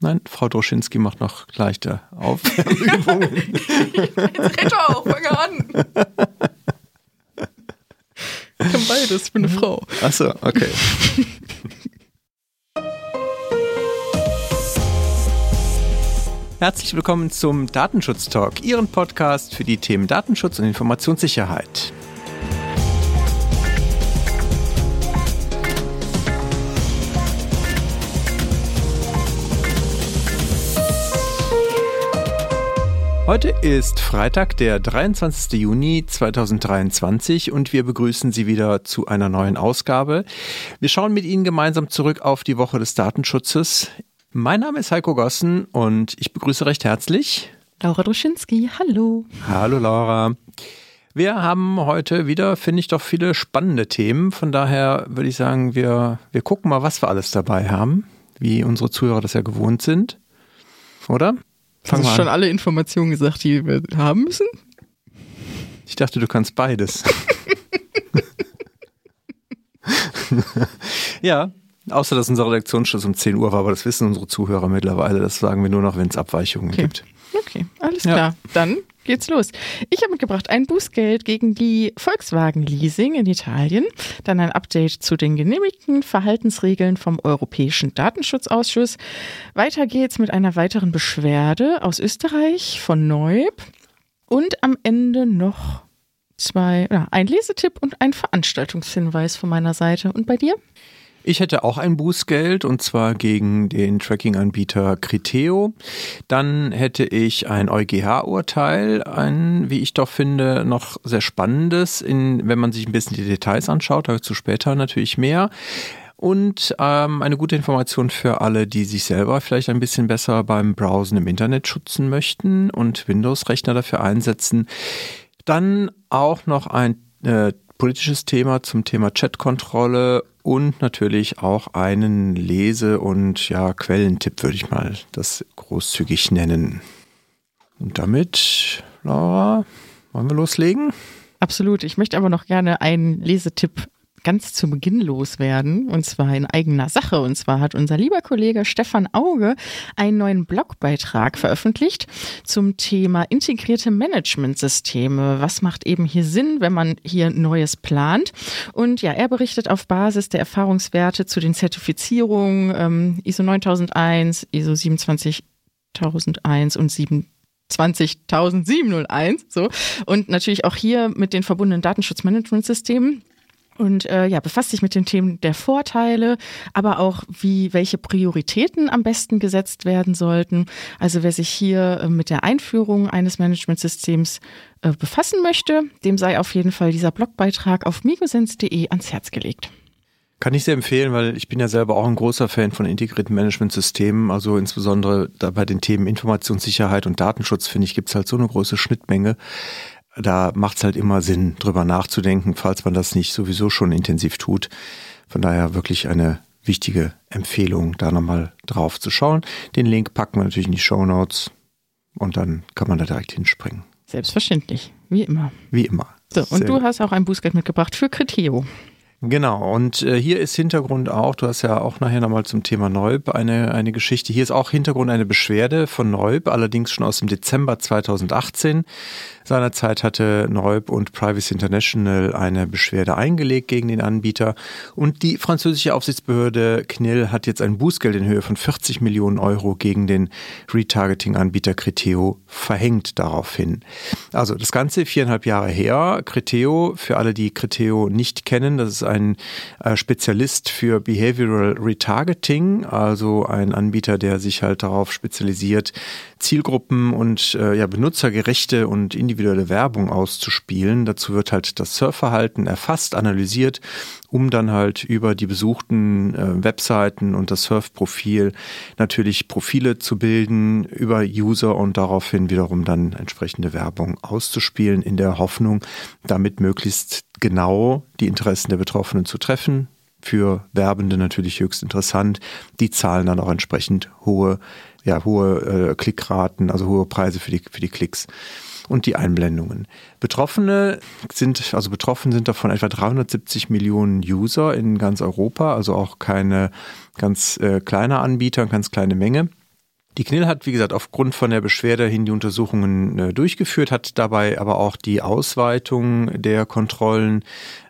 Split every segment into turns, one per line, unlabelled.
Nein, Frau Droschinski macht noch leichte Aufwärmübungen.
Jetzt red doch, fang an. Ich kann beides, ich bin eine Frau.
Achso, okay. Herzlich willkommen zum Datenschutz Talk, Ihren Podcast für die Themen Datenschutz und Informationssicherheit. Heute ist Freitag, der 23. Juni 2023 und wir begrüßen Sie wieder zu einer neuen Ausgabe. Wir schauen mit Ihnen gemeinsam zurück auf die Woche des Datenschutzes. Mein Name ist Heiko Gossen und ich begrüße recht herzlich
Laura Droschinski, hallo.
Hallo Laura. Wir haben heute wieder, finde ich, doch viele spannende Themen. Von daher würde ich sagen, wir, wir gucken mal, was wir alles dabei haben, wie unsere Zuhörer das ja gewohnt sind. Oder?
Fang Hast du schon alle Informationen gesagt, die wir haben müssen?
Ich dachte, du kannst beides. ja, außer dass unser Redaktionsschluss um 10 Uhr war, aber das wissen unsere Zuhörer mittlerweile. Das sagen wir nur noch, wenn es Abweichungen
okay.
gibt.
Okay, alles klar. Ja. Dann geht's los. Ich habe mitgebracht ein Bußgeld gegen die Volkswagen Leasing in Italien, dann ein Update zu den genehmigten Verhaltensregeln vom Europäischen Datenschutzausschuss. Weiter geht's mit einer weiteren Beschwerde aus Österreich von Neub und am Ende noch zwei, ja, ein Lesetipp und ein Veranstaltungshinweis von meiner Seite. Und bei dir?
Ich hätte auch ein Bußgeld und zwar gegen den Tracking-Anbieter Criteo. Dann hätte ich ein EuGH-Urteil, ein, wie ich doch finde, noch sehr spannendes, in, wenn man sich ein bisschen die Details anschaut, dazu später natürlich mehr. Und ähm, eine gute Information für alle, die sich selber vielleicht ein bisschen besser beim Browsen im Internet schützen möchten und Windows-Rechner dafür einsetzen. Dann auch noch ein äh, politisches Thema zum Thema Chatkontrolle und natürlich auch einen Lese- und ja, Quellentipp würde ich mal das großzügig nennen. Und damit, Laura, wollen wir loslegen?
Absolut. Ich möchte aber noch gerne einen Lesetipp ganz zu Beginn loswerden, und zwar in eigener Sache. Und zwar hat unser lieber Kollege Stefan Auge einen neuen Blogbeitrag veröffentlicht zum Thema integrierte Managementsysteme. Was macht eben hier Sinn, wenn man hier Neues plant? Und ja, er berichtet auf Basis der Erfahrungswerte zu den Zertifizierungen ähm, ISO 9001, ISO 27001 und 7 20701, so. Und natürlich auch hier mit den verbundenen Datenschutzmanagementsystemen und äh, ja, befasst sich mit den Themen der Vorteile, aber auch wie welche Prioritäten am besten gesetzt werden sollten. Also wer sich hier äh, mit der Einführung eines Managementsystems äh, befassen möchte, dem sei auf jeden Fall dieser Blogbeitrag auf migosens.de ans Herz gelegt.
Kann ich sehr empfehlen, weil ich bin ja selber auch ein großer Fan von integrierten Managementsystemen. Also insbesondere bei den Themen Informationssicherheit und Datenschutz, finde ich, gibt es halt so eine große Schnittmenge da macht es halt immer Sinn, drüber nachzudenken, falls man das nicht sowieso schon intensiv tut. Von daher wirklich eine wichtige Empfehlung, da nochmal drauf zu schauen. Den Link packen wir natürlich in die Show Notes und dann kann man da direkt hinspringen.
Selbstverständlich, wie immer.
Wie immer.
So, und Sehr du hast auch ein Bußgeld mitgebracht für Criteo.
Genau, und äh, hier ist Hintergrund auch, du hast ja auch nachher nochmal zum Thema Neub eine, eine Geschichte. Hier ist auch Hintergrund eine Beschwerde von Neub, allerdings schon aus dem Dezember 2018. Seinerzeit hatte Neub und Privacy International eine Beschwerde eingelegt gegen den Anbieter und die französische Aufsichtsbehörde CNIL hat jetzt ein Bußgeld in Höhe von 40 Millionen Euro gegen den Retargeting-Anbieter Criteo verhängt daraufhin. Also das Ganze viereinhalb Jahre her. Criteo, für alle, die Criteo nicht kennen, das ist ein äh, Spezialist für Behavioral Retargeting, also ein Anbieter, der sich halt darauf spezialisiert, Zielgruppen und äh, ja, benutzergerechte und individuelle Werbung auszuspielen. Dazu wird halt das Surfverhalten erfasst, analysiert, um dann halt über die besuchten äh, Webseiten und das Surfprofil natürlich Profile zu bilden über User und daraufhin wiederum dann entsprechende Werbung auszuspielen in der Hoffnung, damit möglichst genau die Interessen der Betroffenen zu treffen. Für Werbende natürlich höchst interessant. Die zahlen dann auch entsprechend hohe ja, hohe äh, Klickraten, also hohe Preise für die, für die Klicks und die Einblendungen. Betroffene sind, also betroffen sind davon etwa 370 Millionen User in ganz Europa, also auch keine ganz äh, kleine Anbieter, ganz kleine Menge. Die Knill hat, wie gesagt, aufgrund von der Beschwerde hin die Untersuchungen äh, durchgeführt, hat dabei aber auch die Ausweitung der Kontrollen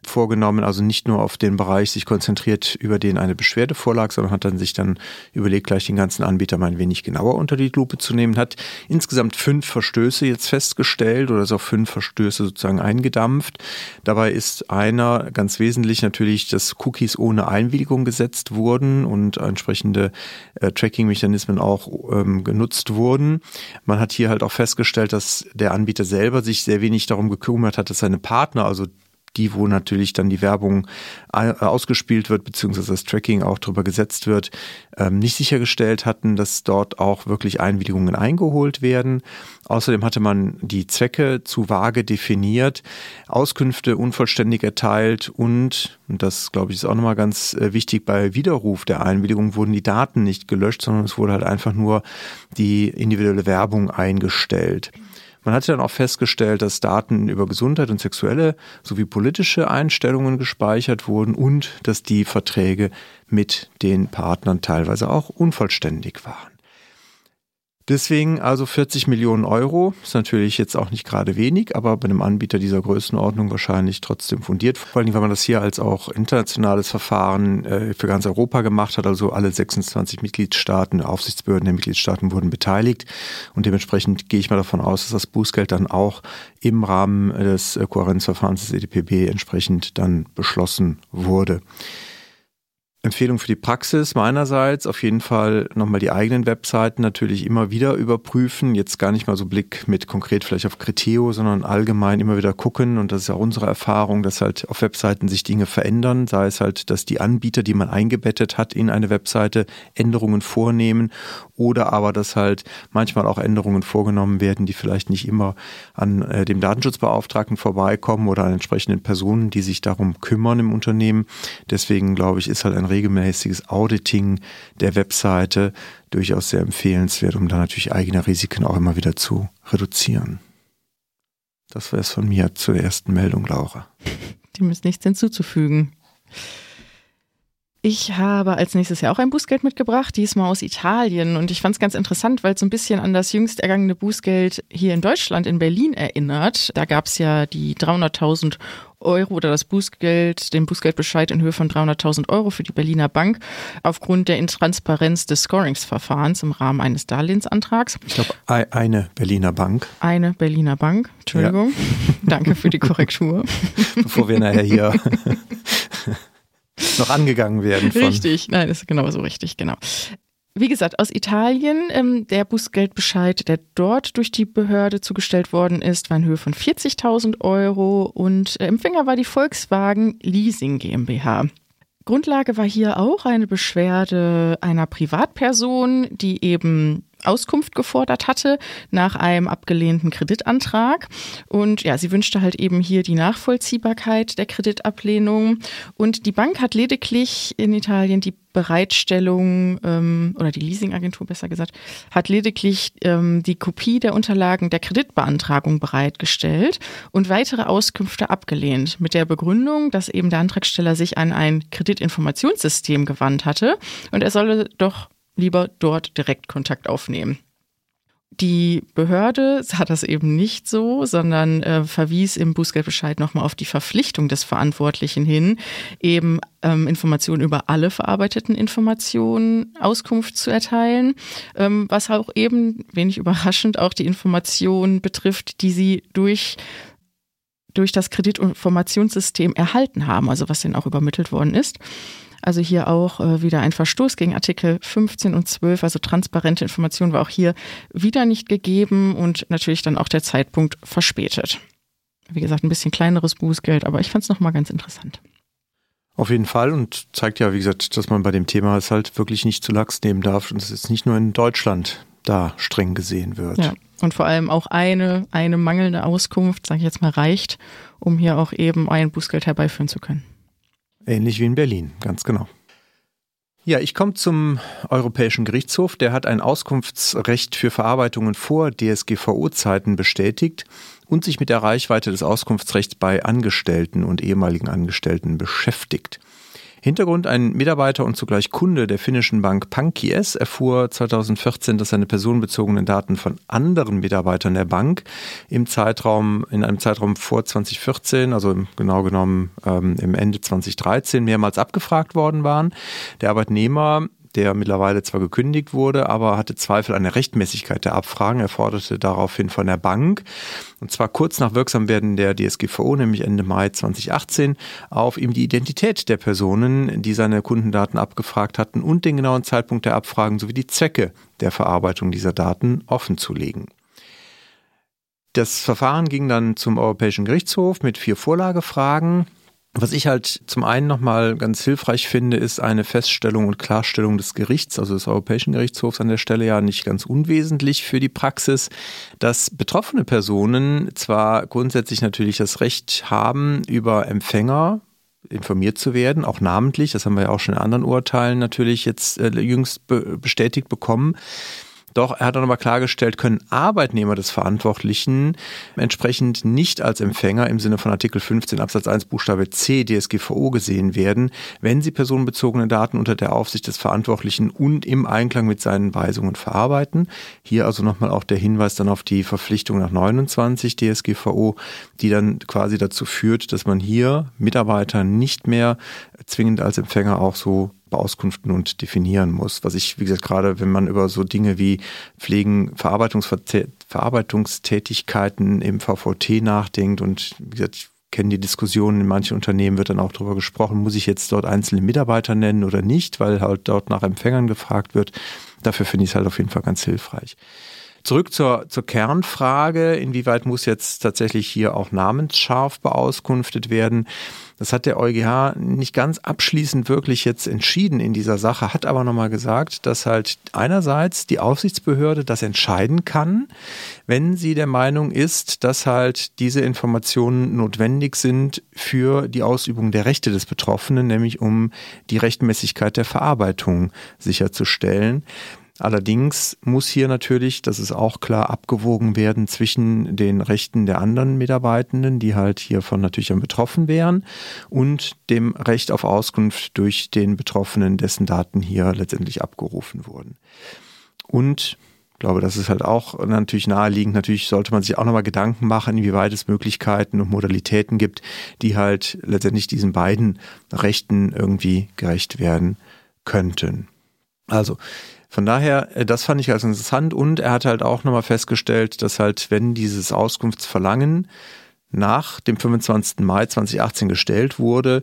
vorgenommen, also nicht nur auf den Bereich sich konzentriert, über den eine Beschwerde vorlag, sondern hat dann sich dann überlegt, gleich den ganzen Anbieter mal ein wenig genauer unter die Lupe zu nehmen, hat insgesamt fünf Verstöße jetzt festgestellt oder ist auf fünf Verstöße sozusagen eingedampft. Dabei ist einer ganz wesentlich natürlich, dass Cookies ohne Einwilligung gesetzt wurden und entsprechende äh, Tracking-Mechanismen auch ähm, genutzt wurden. Man hat hier halt auch festgestellt, dass der Anbieter selber sich sehr wenig darum gekümmert hat, dass seine Partner, also die, wo natürlich dann die Werbung äh, ausgespielt wird, beziehungsweise das Tracking auch drüber gesetzt wird, ähm, nicht sichergestellt hatten, dass dort auch wirklich Einwilligungen eingeholt werden. Außerdem hatte man die Zwecke zu vage definiert, Auskünfte unvollständig erteilt und, und das glaube ich ist auch nochmal ganz äh, wichtig, bei Widerruf der Einwilligung wurden die Daten nicht gelöscht, sondern es wurde halt einfach nur die individuelle Werbung eingestellt. Man hat ja dann auch festgestellt, dass Daten über Gesundheit und sexuelle sowie politische Einstellungen gespeichert wurden und dass die Verträge mit den Partnern teilweise auch unvollständig waren. Deswegen also 40 Millionen Euro ist natürlich jetzt auch nicht gerade wenig, aber bei einem Anbieter dieser Größenordnung wahrscheinlich trotzdem fundiert. Vor allem, weil man das hier als auch internationales Verfahren äh, für ganz Europa gemacht hat. Also alle 26 Mitgliedstaaten, Aufsichtsbehörden der Mitgliedstaaten wurden beteiligt. Und dementsprechend gehe ich mal davon aus, dass das Bußgeld dann auch im Rahmen des Kohärenzverfahrens des EDPB entsprechend dann beschlossen wurde. Empfehlung für die Praxis meinerseits auf jeden Fall nochmal die eigenen Webseiten natürlich immer wieder überprüfen. Jetzt gar nicht mal so Blick mit konkret vielleicht auf Kriteo, sondern allgemein immer wieder gucken. Und das ist ja unsere Erfahrung, dass halt auf Webseiten sich Dinge verändern. Sei es halt, dass die Anbieter, die man eingebettet hat in eine Webseite, Änderungen vornehmen oder aber, dass halt manchmal auch Änderungen vorgenommen werden, die vielleicht nicht immer an äh, dem Datenschutzbeauftragten vorbeikommen oder an entsprechenden Personen, die sich darum kümmern im Unternehmen. Deswegen glaube ich, ist halt ein regelmäßiges Auditing der Webseite durchaus sehr empfehlenswert, um dann natürlich eigene Risiken auch immer wieder zu reduzieren. Das wäre es von mir zur ersten Meldung, Laura.
Dem ist nichts hinzuzufügen. Ich habe als nächstes Jahr auch ein Bußgeld mitgebracht, diesmal aus Italien. Und ich fand es ganz interessant, weil es so ein bisschen an das jüngst ergangene Bußgeld hier in Deutschland, in Berlin erinnert. Da gab es ja die 300.000 Euro oder das Bußgeld, den Bußgeldbescheid in Höhe von 300.000 Euro für die Berliner Bank aufgrund der Intransparenz des Scoringsverfahrens im Rahmen eines Darlehensantrags.
Ich glaube, eine Berliner Bank.
Eine Berliner Bank, Entschuldigung. Ja. Danke für die Korrektur.
Bevor wir nachher hier noch angegangen werden.
Von. Richtig, nein, das ist genau so richtig, genau. Wie gesagt, aus Italien, ähm, der Bußgeldbescheid, der dort durch die Behörde zugestellt worden ist, war in Höhe von 40.000 Euro und äh, Empfänger war die Volkswagen Leasing GmbH. Grundlage war hier auch eine Beschwerde einer Privatperson, die eben Auskunft gefordert hatte nach einem abgelehnten Kreditantrag. Und ja, sie wünschte halt eben hier die Nachvollziehbarkeit der Kreditablehnung. Und die Bank hat lediglich in Italien die Bereitstellung ähm, oder die Leasingagentur besser gesagt, hat lediglich ähm, die Kopie der Unterlagen der Kreditbeantragung bereitgestellt und weitere Auskünfte abgelehnt mit der Begründung, dass eben der Antragsteller sich an ein Kreditinformationssystem gewandt hatte und er solle doch lieber dort direkt Kontakt aufnehmen. Die Behörde sah das eben nicht so, sondern äh, verwies im Bußgeldbescheid nochmal auf die Verpflichtung des Verantwortlichen hin, eben ähm, Informationen über alle verarbeiteten Informationen Auskunft zu erteilen, ähm, was auch eben, wenig überraschend, auch die Informationen betrifft, die sie durch durch das Kreditinformationssystem erhalten haben, also was ihnen auch übermittelt worden ist. Also hier auch äh, wieder ein Verstoß gegen Artikel 15 und 12, also transparente Information war auch hier wieder nicht gegeben und natürlich dann auch der Zeitpunkt verspätet. Wie gesagt, ein bisschen kleineres Bußgeld, aber ich fand es nochmal ganz interessant.
Auf jeden Fall und zeigt ja, wie gesagt, dass man bei dem Thema es halt wirklich nicht zu lax nehmen darf und es jetzt nicht nur in Deutschland da streng gesehen wird.
Ja, und vor allem auch eine, eine mangelnde Auskunft, sage ich jetzt mal, reicht, um hier auch eben ein Bußgeld herbeiführen zu können.
Ähnlich wie in Berlin, ganz genau. Ja, ich komme zum Europäischen Gerichtshof. Der hat ein Auskunftsrecht für Verarbeitungen vor DSGVO-Zeiten bestätigt und sich mit der Reichweite des Auskunftsrechts bei Angestellten und ehemaligen Angestellten beschäftigt. Hintergrund, ein Mitarbeiter und zugleich Kunde der finnischen Bank Pankies erfuhr 2014, dass seine personenbezogenen Daten von anderen Mitarbeitern der Bank im Zeitraum, in einem Zeitraum vor 2014, also genau genommen ähm, im Ende 2013, mehrmals abgefragt worden waren. Der Arbeitnehmer der mittlerweile zwar gekündigt wurde, aber hatte Zweifel an der Rechtmäßigkeit der Abfragen. Er forderte daraufhin von der Bank, und zwar kurz nach Wirksamwerden der DSGVO, nämlich Ende Mai 2018, auf ihm die Identität der Personen, die seine Kundendaten abgefragt hatten und den genauen Zeitpunkt der Abfragen sowie die Zwecke der Verarbeitung dieser Daten offenzulegen. Das Verfahren ging dann zum Europäischen Gerichtshof mit vier Vorlagefragen. Was ich halt zum einen nochmal ganz hilfreich finde, ist eine Feststellung und Klarstellung des Gerichts, also des Europäischen Gerichtshofs an der Stelle ja nicht ganz unwesentlich für die Praxis, dass betroffene Personen zwar grundsätzlich natürlich das Recht haben, über Empfänger informiert zu werden, auch namentlich, das haben wir ja auch schon in anderen Urteilen natürlich jetzt äh, jüngst be bestätigt bekommen, doch er hat dann aber klargestellt, können Arbeitnehmer des Verantwortlichen entsprechend nicht als Empfänger im Sinne von Artikel 15 Absatz 1 Buchstabe C DSGVO gesehen werden, wenn sie personenbezogene Daten unter der Aufsicht des Verantwortlichen und im Einklang mit seinen Weisungen verarbeiten. Hier also nochmal auch der Hinweis dann auf die Verpflichtung nach 29 DSGVO, die dann quasi dazu führt, dass man hier Mitarbeiter nicht mehr zwingend als Empfänger auch so beauskunften und definieren muss. Was ich, wie gesagt, gerade wenn man über so Dinge wie Pflegen, Verarbeitungstätigkeiten im VVT nachdenkt und wie gesagt, ich kenne die Diskussionen in manchen Unternehmen, wird dann auch darüber gesprochen, muss ich jetzt dort einzelne Mitarbeiter nennen oder nicht, weil halt dort nach Empfängern gefragt wird. Dafür finde ich es halt auf jeden Fall ganz hilfreich. Zurück zur, zur Kernfrage, inwieweit muss jetzt tatsächlich hier auch namensscharf beauskunftet werden? Das hat der EuGH nicht ganz abschließend wirklich jetzt entschieden in dieser Sache, hat aber nochmal gesagt, dass halt einerseits die Aufsichtsbehörde das entscheiden kann, wenn sie der Meinung ist, dass halt diese Informationen notwendig sind für die Ausübung der Rechte des Betroffenen, nämlich um die Rechtmäßigkeit der Verarbeitung sicherzustellen. Allerdings muss hier natürlich, das ist auch klar, abgewogen werden zwischen den Rechten der anderen Mitarbeitenden, die halt hiervon natürlich dann betroffen wären, und dem Recht auf Auskunft durch den Betroffenen, dessen Daten hier letztendlich abgerufen wurden. Und ich glaube, das ist halt auch natürlich naheliegend. Natürlich sollte man sich auch nochmal Gedanken machen, inwieweit es Möglichkeiten und Modalitäten gibt, die halt letztendlich diesen beiden Rechten irgendwie gerecht werden könnten. Also, von daher, äh, das fand ich als interessant und er hat halt auch nochmal festgestellt, dass halt, wenn dieses Auskunftsverlangen nach dem 25. Mai 2018 gestellt wurde,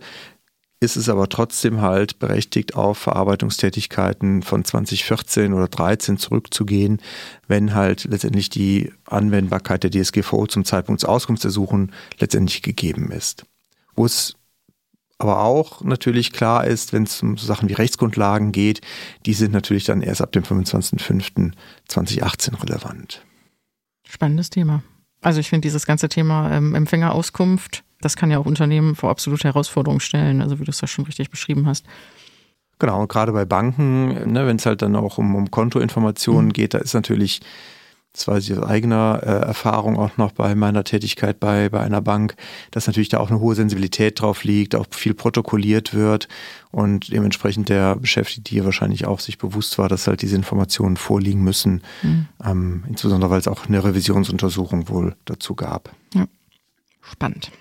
ist es aber trotzdem halt berechtigt, auf Verarbeitungstätigkeiten von 2014 oder 2013 zurückzugehen, wenn halt letztendlich die Anwendbarkeit der DSGVO zum Zeitpunkt des Auskunftsersuchen letztendlich gegeben ist. Wo es aber auch natürlich klar ist, wenn es um so Sachen wie Rechtsgrundlagen geht, die sind natürlich dann erst ab dem 25.05.2018 relevant.
Spannendes Thema. Also ich finde dieses ganze Thema ähm, Empfängerauskunft, das kann ja auch Unternehmen vor absolute Herausforderungen stellen, also wie du es ja schon richtig beschrieben hast.
Genau, gerade bei Banken, ne, wenn es halt dann auch um, um Kontoinformationen mhm. geht, da ist natürlich das weiß ich aus eigener äh, Erfahrung auch noch bei meiner Tätigkeit bei, bei einer Bank, dass natürlich da auch eine hohe Sensibilität drauf liegt, auch viel protokolliert wird und dementsprechend der Beschäftigte hier wahrscheinlich auch sich bewusst war, dass halt diese Informationen vorliegen müssen, mhm. ähm, insbesondere weil es auch eine Revisionsuntersuchung wohl dazu gab. Ja.
Spannend.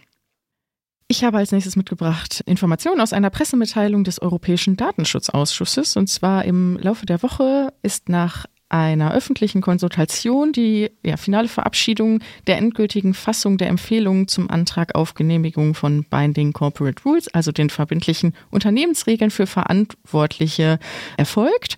Ich habe als nächstes mitgebracht Informationen aus einer Pressemitteilung des Europäischen Datenschutzausschusses. Und zwar im Laufe der Woche ist nach einer öffentlichen Konsultation die ja, finale Verabschiedung der endgültigen Fassung der Empfehlungen zum Antrag auf Genehmigung von Binding Corporate Rules, also den verbindlichen Unternehmensregeln für Verantwortliche, erfolgt.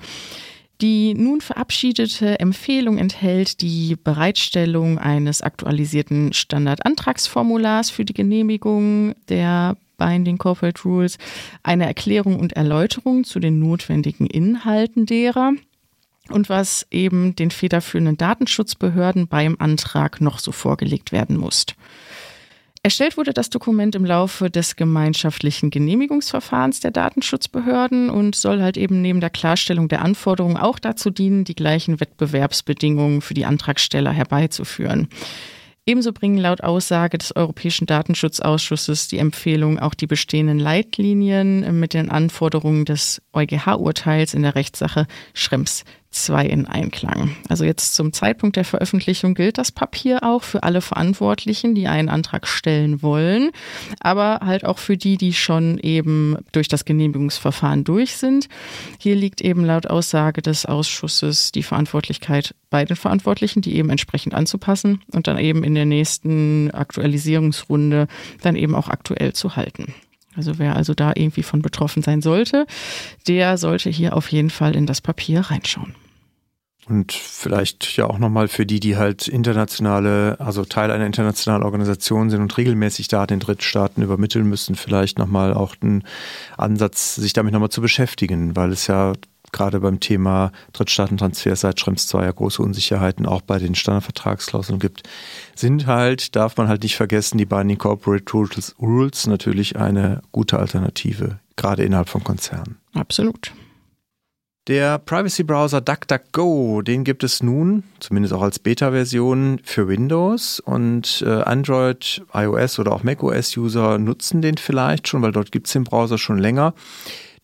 Die nun verabschiedete Empfehlung enthält die Bereitstellung eines aktualisierten Standardantragsformulars für die Genehmigung der Binding Corporate Rules, eine Erklärung und Erläuterung zu den notwendigen Inhalten derer und was eben den federführenden Datenschutzbehörden beim Antrag noch so vorgelegt werden muss. Erstellt wurde das Dokument im Laufe des gemeinschaftlichen Genehmigungsverfahrens der Datenschutzbehörden und soll halt eben neben der Klarstellung der Anforderungen auch dazu dienen, die gleichen Wettbewerbsbedingungen für die Antragsteller herbeizuführen. Ebenso bringen laut Aussage des Europäischen Datenschutzausschusses die Empfehlung, auch die bestehenden Leitlinien mit den Anforderungen des EuGH-Urteils in der Rechtssache Schrems 2 in Einklang. Also jetzt zum Zeitpunkt der Veröffentlichung gilt das Papier auch für alle Verantwortlichen, die einen Antrag stellen wollen, aber halt auch für die, die schon eben durch das Genehmigungsverfahren durch sind. Hier liegt eben laut Aussage des Ausschusses die Verantwortlichkeit bei den Verantwortlichen, die eben entsprechend anzupassen und dann eben in der nächsten Aktualisierungsrunde dann eben auch aktuell zu halten. Also wer also da irgendwie von betroffen sein sollte, der sollte hier auf jeden Fall in das Papier reinschauen.
Und vielleicht ja auch nochmal für die, die halt internationale, also Teil einer internationalen Organisation sind und regelmäßig Daten in Drittstaaten übermitteln müssen, vielleicht nochmal auch einen Ansatz, sich damit nochmal zu beschäftigen, weil es ja gerade beim Thema Drittstaatentransfer seit Schrems 2 ja große Unsicherheiten auch bei den Standardvertragsklauseln gibt, sind halt, darf man halt nicht vergessen, die Binding Corporate Rules natürlich eine gute Alternative, gerade innerhalb von Konzernen.
Absolut.
Der Privacy-Browser DuckDuckGo, den gibt es nun, zumindest auch als Beta-Version für Windows und äh, Android, iOS oder auch macOS-User nutzen den vielleicht schon, weil dort gibt es den Browser schon länger.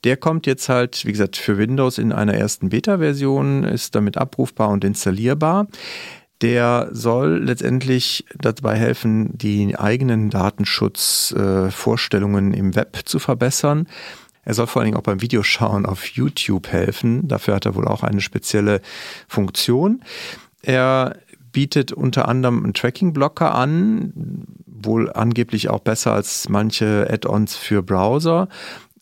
Der kommt jetzt halt, wie gesagt, für Windows in einer ersten Beta-Version, ist damit abrufbar und installierbar. Der soll letztendlich dabei helfen, die eigenen Datenschutzvorstellungen äh, im Web zu verbessern. Er soll vor allen Dingen auch beim Videoschauen auf YouTube helfen. Dafür hat er wohl auch eine spezielle Funktion. Er bietet unter anderem einen Tracking-Blocker an, wohl angeblich auch besser als manche Add-ons für Browser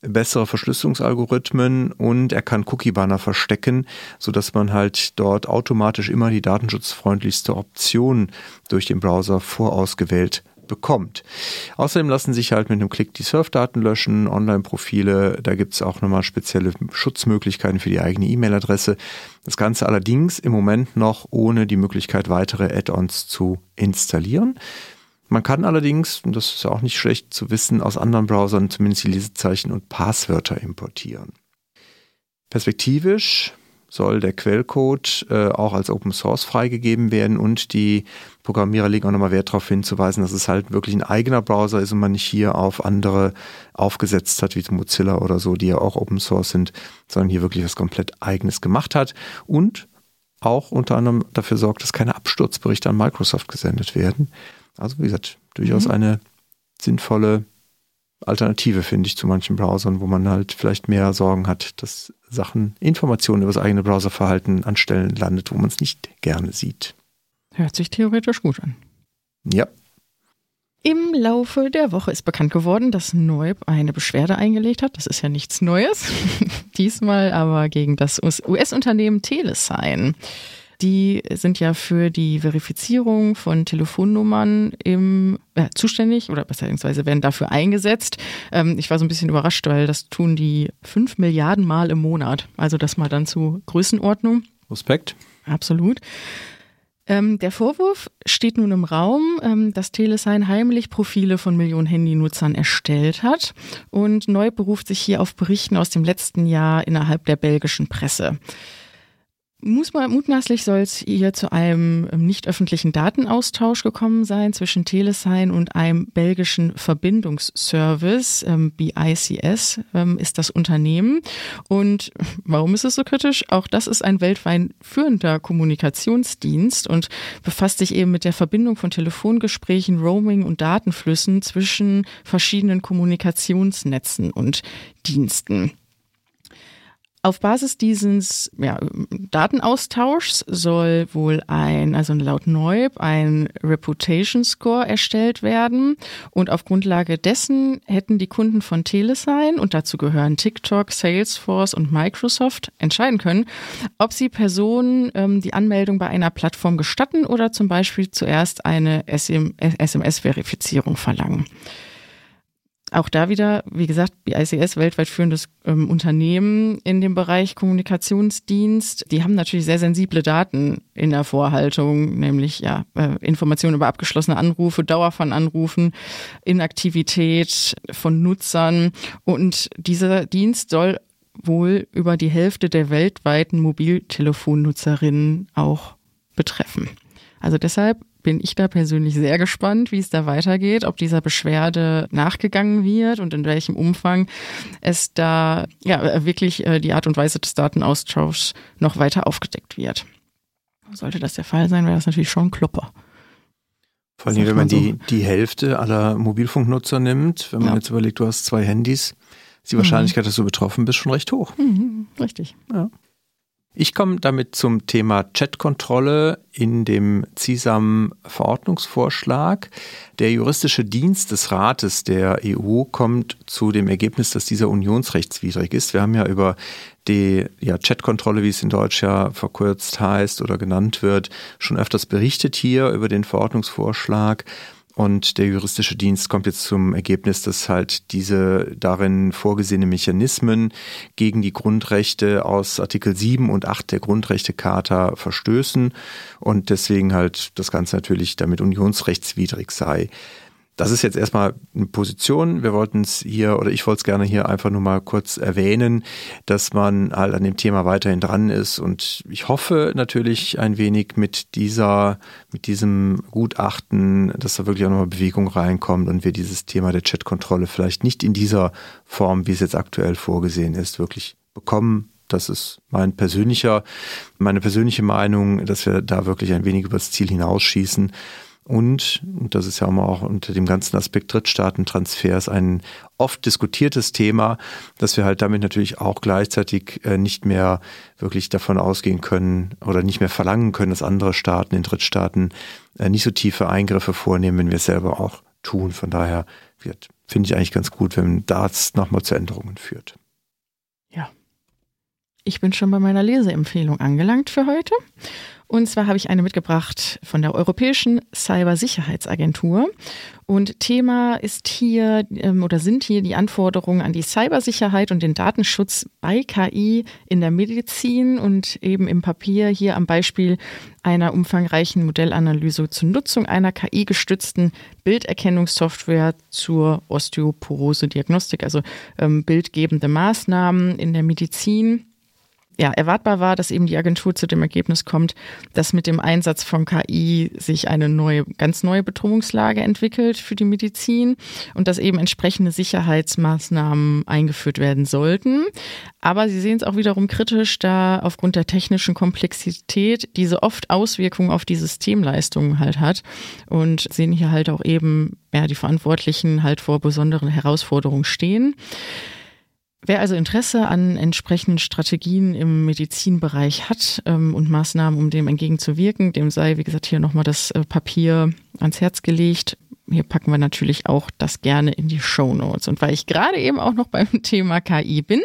bessere Verschlüsselungsalgorithmen und er kann Cookie-Banner verstecken, sodass man halt dort automatisch immer die datenschutzfreundlichste Option durch den Browser vorausgewählt bekommt. Außerdem lassen sich halt mit einem Klick die Surfdaten löschen, Online-Profile, da gibt es auch nochmal spezielle Schutzmöglichkeiten für die eigene E-Mail-Adresse. Das Ganze allerdings im Moment noch ohne die Möglichkeit, weitere Add-ons zu installieren. Man kann allerdings, und das ist auch nicht schlecht zu wissen, aus anderen Browsern zumindest die Lesezeichen und Passwörter importieren. Perspektivisch soll der Quellcode äh, auch als Open Source freigegeben werden und die Programmierer legen auch nochmal Wert darauf hinzuweisen, dass es halt wirklich ein eigener Browser ist und man nicht hier auf andere aufgesetzt hat, wie Mozilla oder so, die ja auch Open Source sind, sondern hier wirklich was komplett eigenes gemacht hat und auch unter anderem dafür sorgt, dass keine Absturzberichte an Microsoft gesendet werden. Also wie gesagt, durchaus mhm. eine sinnvolle Alternative, finde ich, zu manchen Browsern, wo man halt vielleicht mehr Sorgen hat, dass Sachen, Informationen über das eigene Browserverhalten an Stellen landet, wo man es nicht gerne sieht.
Hört sich theoretisch gut an.
Ja.
Im Laufe der Woche ist bekannt geworden, dass Neub eine Beschwerde eingelegt hat. Das ist ja nichts Neues. Diesmal aber gegen das US-Unternehmen Telesign. Die sind ja für die Verifizierung von Telefonnummern im, äh, zuständig oder beziehungsweise werden dafür eingesetzt. Ähm, ich war so ein bisschen überrascht, weil das tun die fünf Milliarden Mal im Monat. Also das mal dann zu Größenordnung.
Respekt.
Absolut. Ähm, der Vorwurf steht nun im Raum, ähm, dass Telesign heimlich Profile von Millionen Handynutzern erstellt hat und neu beruft sich hier auf Berichten aus dem letzten Jahr innerhalb der belgischen Presse. Mutmaßlich soll es hier zu einem ähm, nicht öffentlichen Datenaustausch gekommen sein zwischen Telesign und einem belgischen Verbindungsservice. Ähm, BICS ähm, ist das Unternehmen. Und warum ist es so kritisch? Auch das ist ein weltweit führender Kommunikationsdienst und befasst sich eben mit der Verbindung von Telefongesprächen, Roaming und Datenflüssen zwischen verschiedenen Kommunikationsnetzen und Diensten. Auf Basis dieses ja, Datenaustauschs soll wohl ein, also laut Neub, ein Reputation Score erstellt werden. Und auf Grundlage dessen hätten die Kunden von Telesign, und dazu gehören TikTok, Salesforce und Microsoft, entscheiden können, ob sie Personen ähm, die Anmeldung bei einer Plattform gestatten oder zum Beispiel zuerst eine SMS-Verifizierung verlangen. Auch da wieder, wie gesagt, BICS weltweit führendes ähm, Unternehmen in dem Bereich Kommunikationsdienst. Die haben natürlich sehr sensible Daten in der Vorhaltung, nämlich ja äh, Informationen über abgeschlossene Anrufe, Dauer von Anrufen, Inaktivität von Nutzern. Und dieser Dienst soll wohl über die Hälfte der weltweiten Mobiltelefonnutzerinnen auch betreffen. Also deshalb bin ich da persönlich sehr gespannt, wie es da weitergeht, ob dieser Beschwerde nachgegangen wird und in welchem Umfang es da ja wirklich äh, die Art und Weise des Datenaustauschs noch weiter aufgedeckt wird. Sollte das der Fall sein, wäre das natürlich schon ein Klopper.
Vor allem, wenn man so. die, die Hälfte aller Mobilfunknutzer nimmt, wenn man ja. jetzt überlegt, du hast zwei Handys, ist die Wahrscheinlichkeit, mhm. dass du betroffen bist, schon recht hoch.
Mhm, richtig.
Ja. Ich komme damit zum Thema Chatkontrolle in dem CISAM-Verordnungsvorschlag. Der juristische Dienst des Rates der EU kommt zu dem Ergebnis, dass dieser unionsrechtswidrig ist. Wir haben ja über die ja, Chatkontrolle, wie es in Deutsch ja verkürzt heißt oder genannt wird, schon öfters berichtet hier über den Verordnungsvorschlag. Und der juristische Dienst kommt jetzt zum Ergebnis, dass halt diese darin vorgesehenen Mechanismen gegen die Grundrechte aus Artikel 7 und 8 der Grundrechtecharta verstößen und deswegen halt das Ganze natürlich damit unionsrechtswidrig sei. Das ist jetzt erstmal eine Position. Wir wollten es hier oder ich wollte es gerne hier einfach nur mal kurz erwähnen, dass man halt an dem Thema weiterhin dran ist und ich hoffe natürlich ein wenig mit dieser, mit diesem Gutachten, dass da wirklich auch nochmal Bewegung reinkommt und wir dieses Thema der Chatkontrolle vielleicht nicht in dieser Form, wie es jetzt aktuell vorgesehen ist, wirklich bekommen. Das ist mein persönlicher, meine persönliche Meinung, dass wir da wirklich ein wenig übers Ziel hinausschießen. Und, und das ist ja auch unter dem ganzen Aspekt Drittstaatentransfers ein oft diskutiertes Thema, dass wir halt damit natürlich auch gleichzeitig äh, nicht mehr wirklich davon ausgehen können oder nicht mehr verlangen können, dass andere Staaten in Drittstaaten äh, nicht so tiefe Eingriffe vornehmen, wenn wir es selber auch tun. Von daher wird, finde ich eigentlich ganz gut, wenn das nochmal zu Änderungen führt.
Ich bin schon bei meiner Leseempfehlung angelangt für heute. Und zwar habe ich eine mitgebracht von der Europäischen Cybersicherheitsagentur. Und Thema ist hier ähm, oder sind hier die Anforderungen an die Cybersicherheit und den Datenschutz bei KI in der Medizin und eben im Papier hier am Beispiel einer umfangreichen Modellanalyse zur Nutzung einer KI-gestützten Bilderkennungssoftware zur Osteoporose-Diagnostik, also ähm, bildgebende Maßnahmen in der Medizin ja, erwartbar war, dass eben die Agentur zu dem Ergebnis kommt, dass mit dem Einsatz von KI sich eine neue, ganz neue Bedrohungslage entwickelt für die Medizin und dass eben entsprechende Sicherheitsmaßnahmen eingeführt werden sollten. Aber sie sehen es auch wiederum kritisch, da aufgrund der technischen Komplexität diese oft Auswirkungen auf die Systemleistungen halt hat und sehen hier halt auch eben, ja, die Verantwortlichen halt vor besonderen Herausforderungen stehen. Wer also Interesse an entsprechenden Strategien im Medizinbereich hat ähm, und Maßnahmen, um dem entgegenzuwirken, dem sei, wie gesagt, hier nochmal das äh, Papier ans Herz gelegt. Hier packen wir natürlich auch das gerne in die Show Notes. Und weil ich gerade eben auch noch beim Thema KI bin,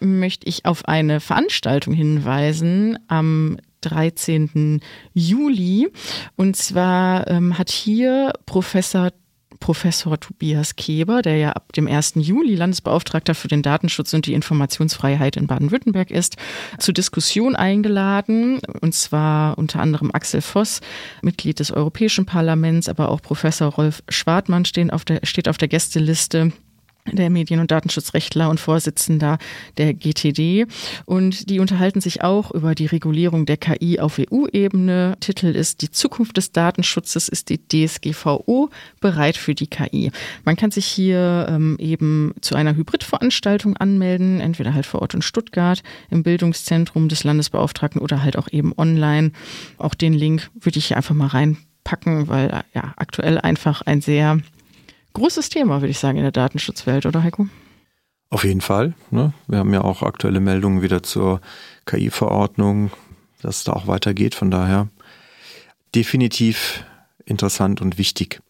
möchte ich auf eine Veranstaltung hinweisen am 13. Juli. Und zwar ähm, hat hier Professor Professor Tobias Keber, der ja ab dem 1. Juli Landesbeauftragter für den Datenschutz und die Informationsfreiheit in Baden-Württemberg ist, zur Diskussion eingeladen. Und zwar unter anderem Axel Voss, Mitglied des Europäischen Parlaments, aber auch Professor Rolf Schwartmann stehen auf der, steht auf der Gästeliste der Medien- und Datenschutzrechtler und Vorsitzender der GTD. Und die unterhalten sich auch über die Regulierung der KI auf EU-Ebene. Titel ist Die Zukunft des Datenschutzes ist die DSGVO bereit für die KI. Man kann sich hier ähm, eben zu einer Hybridveranstaltung anmelden, entweder halt vor Ort in Stuttgart im Bildungszentrum des Landesbeauftragten oder halt auch eben online. Auch den Link würde ich hier einfach mal reinpacken, weil ja aktuell einfach ein sehr großes Thema, würde ich sagen, in der Datenschutzwelt, oder Heiko?
Auf jeden Fall. Ne? Wir haben ja auch aktuelle Meldungen wieder zur KI-Verordnung, dass es da auch weitergeht. Von daher definitiv interessant und wichtig.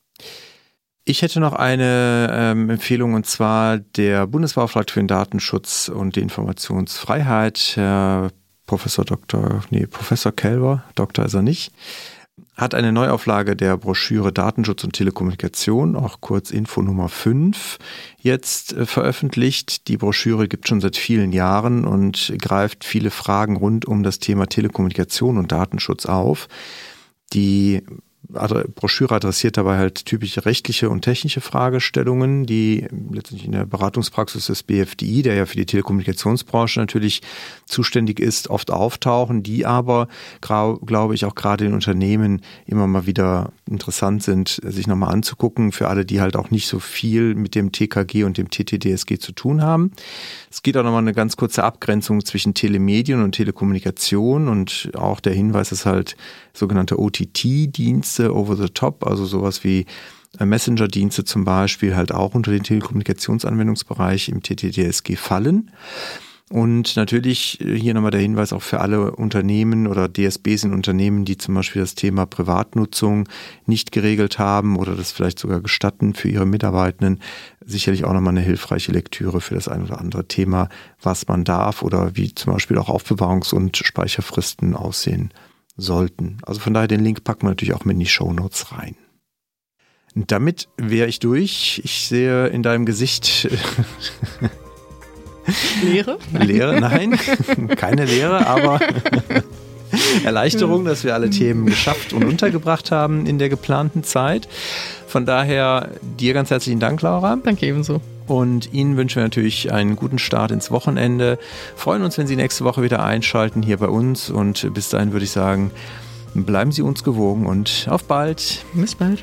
Ich hätte noch eine ähm, Empfehlung und zwar der Bundesbeauftragte für den Datenschutz und die Informationsfreiheit, Herr Professor Dr. Nee, Professor Kelber, Doktor ist er nicht, hat eine Neuauflage der Broschüre Datenschutz und Telekommunikation, auch kurz Info Nummer 5, jetzt äh, veröffentlicht. Die Broschüre gibt schon seit vielen Jahren und greift viele Fragen rund um das Thema Telekommunikation und Datenschutz auf. Die Broschüre adressiert dabei halt typische rechtliche und technische Fragestellungen, die letztendlich in der Beratungspraxis des BFDI, der ja für die Telekommunikationsbranche natürlich zuständig ist, oft auftauchen, die aber, glaube ich, auch gerade in Unternehmen immer mal wieder interessant sind, sich nochmal anzugucken, für alle, die halt auch nicht so viel mit dem TKG und dem TTDSG zu tun haben. Es geht auch nochmal eine ganz kurze Abgrenzung zwischen Telemedien und Telekommunikation und auch der Hinweis ist halt sogenannte OTT-Dienste, over the top, also sowas wie äh, Messenger-Dienste zum Beispiel halt auch unter den Telekommunikationsanwendungsbereich im TTDSG fallen. Und natürlich äh, hier nochmal der Hinweis auch für alle Unternehmen oder DSBs in Unternehmen, die zum Beispiel das Thema Privatnutzung nicht geregelt haben oder das vielleicht sogar gestatten für ihre Mitarbeitenden. Sicherlich auch nochmal eine hilfreiche Lektüre für das ein oder andere Thema, was man darf oder wie zum Beispiel auch Aufbewahrungs- und Speicherfristen aussehen sollten. Also von daher den Link packen wir natürlich auch mit in die Show Notes rein. Und damit wäre ich durch. Ich sehe in deinem Gesicht
Lehre?
Lehre, nein, keine Lehre, aber Erleichterung, dass wir alle Themen geschafft und untergebracht haben in der geplanten Zeit. Von daher dir ganz herzlichen Dank, Laura.
Danke ebenso.
Und Ihnen wünschen wir natürlich einen guten Start ins Wochenende. Freuen uns, wenn Sie nächste Woche wieder einschalten hier bei uns. Und bis dahin würde ich sagen, bleiben Sie uns gewogen und auf bald.
Bis bald.